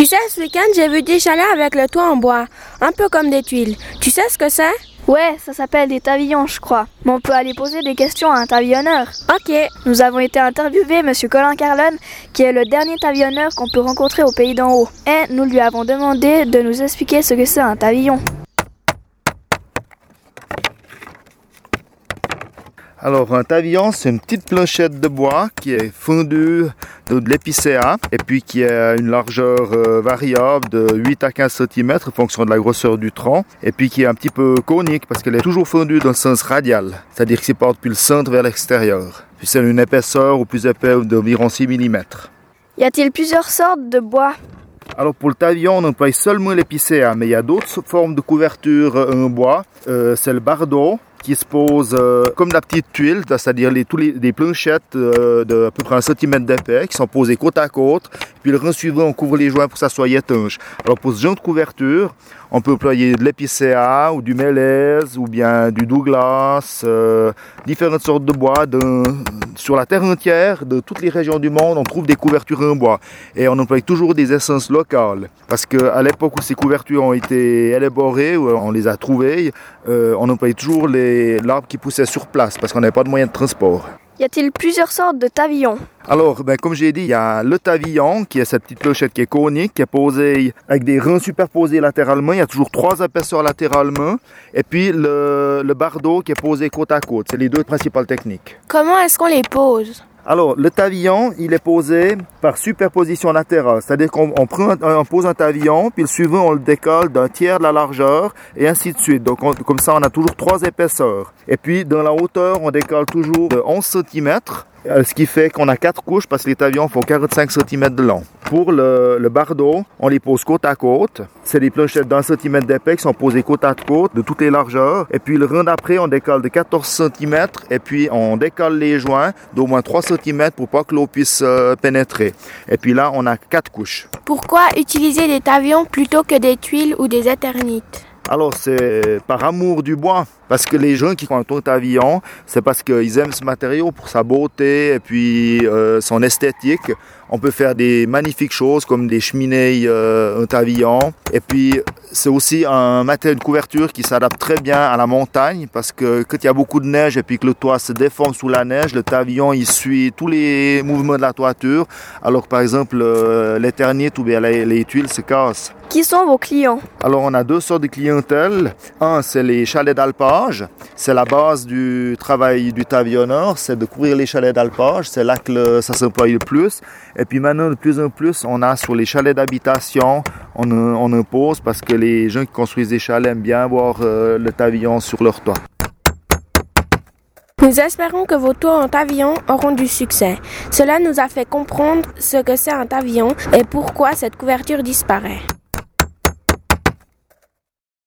Tu sais, ce week-end, j'ai vu des chalets avec le toit en bois, un peu comme des tuiles. Tu sais ce que c'est? Ouais, ça s'appelle des tavillons, je crois. Mais on peut aller poser des questions à un tavillonneur. Ok. Nous avons été interviewés Monsieur Colin Carlon, qui est le dernier tavillonneur qu'on peut rencontrer au pays d'en haut. Et nous lui avons demandé de nous expliquer ce que c'est un tavillon. Alors un tavillon, c'est une petite planchette de bois qui est fondue de, l'épicéa et puis qui a une largeur euh, variable de 8 à 15 cm en fonction de la grosseur du tronc et puis qui est un petit peu conique parce qu'elle est toujours fondue dans le sens radial, c'est-à-dire que c'est porte depuis le centre vers l'extérieur. Puis c'est une épaisseur ou plus épais d'environ 6 mm. Y a-t-il plusieurs sortes de bois? Alors pour le tavillon, on emploie seulement l'épicéa, mais il y a d'autres formes de couverture en bois. Euh, c'est le bardeau, qui se pose euh, comme la petite tuile, c'est-à-dire les, tous les, des planchettes euh, de à peu près un centimètre d'épais qui sont posées côte à côte. Puis le rang suivant, on couvre les joints pour que ça soit étanche. Alors pour ce genre de couverture, on peut employer de l'épicéa ou du mélèze ou bien du douglas, euh, différentes sortes de bois. Sur la terre entière, de toutes les régions du monde, on trouve des couvertures en bois. Et on emploie toujours des essences locales. Parce qu'à l'époque où ces couvertures ont été élaborées, où on les a trouvées, euh, on employait toujours l'arbre qui poussait sur place parce qu'on n'avait pas de moyens de transport. Y a-t-il plusieurs sortes de tavillons Alors, ben, comme j'ai dit, il y a le tavillon, qui est cette petite clochette qui est conique, qui est posée avec des rangs superposés latéralement. Il y a toujours trois épaisseurs latéralement. Et puis le, le bardeau qui est posé côte à côte. C'est les deux principales techniques. Comment est-ce qu'on les pose? Alors, le tavillon, il est posé par superposition latérale. C'est-à-dire qu'on pose un tavillon, puis le suivant, on le décolle d'un tiers de la largeur, et ainsi de suite. Donc, comme ça, on a toujours trois épaisseurs. Et puis, dans la hauteur, on décolle toujours de 11 cm euh, ce qui fait qu'on a quatre couches parce que les avions font 45 cm de long. Pour le, le, bardeau, on les pose côte à côte. C'est des planchettes d'un centimètre d'épais qui sont posées côte à côte de toutes les largeurs. Et puis le rang d'après, on décolle de 14 cm et puis on décolle les joints d'au moins 3 cm pour pas que l'eau puisse euh, pénétrer. Et puis là, on a quatre couches. Pourquoi utiliser des tavions plutôt que des tuiles ou des éternites alors c'est par amour du bois, parce que les gens qui font un tour c'est parce qu'ils aiment ce matériau pour sa beauté et puis euh, son esthétique. On peut faire des magnifiques choses comme des cheminées euh, en tavillon. Et puis c'est aussi un matériau de couverture qui s'adapte très bien à la montagne parce que quand il y a beaucoup de neige et puis que le toit se déforme sous la neige, le tavillon il suit tous les mouvements de la toiture. Alors que par exemple euh, l'éternite ou bien les, les tuiles se cassent. Qui sont vos clients Alors on a deux sortes de clientèle. Un, c'est les chalets d'alpage. C'est la base du travail du tavillonneur, c'est de couvrir les chalets d'alpage. C'est là que ça s'emploie le plus. Et puis maintenant, de plus en plus, on a sur les chalets d'habitation, on, on impose parce que les gens qui construisent des chalets aiment bien voir euh, le tavillon sur leur toit. Nous espérons que vos tours en tavillon auront du succès. Cela nous a fait comprendre ce que c'est un tavillon et pourquoi cette couverture disparaît.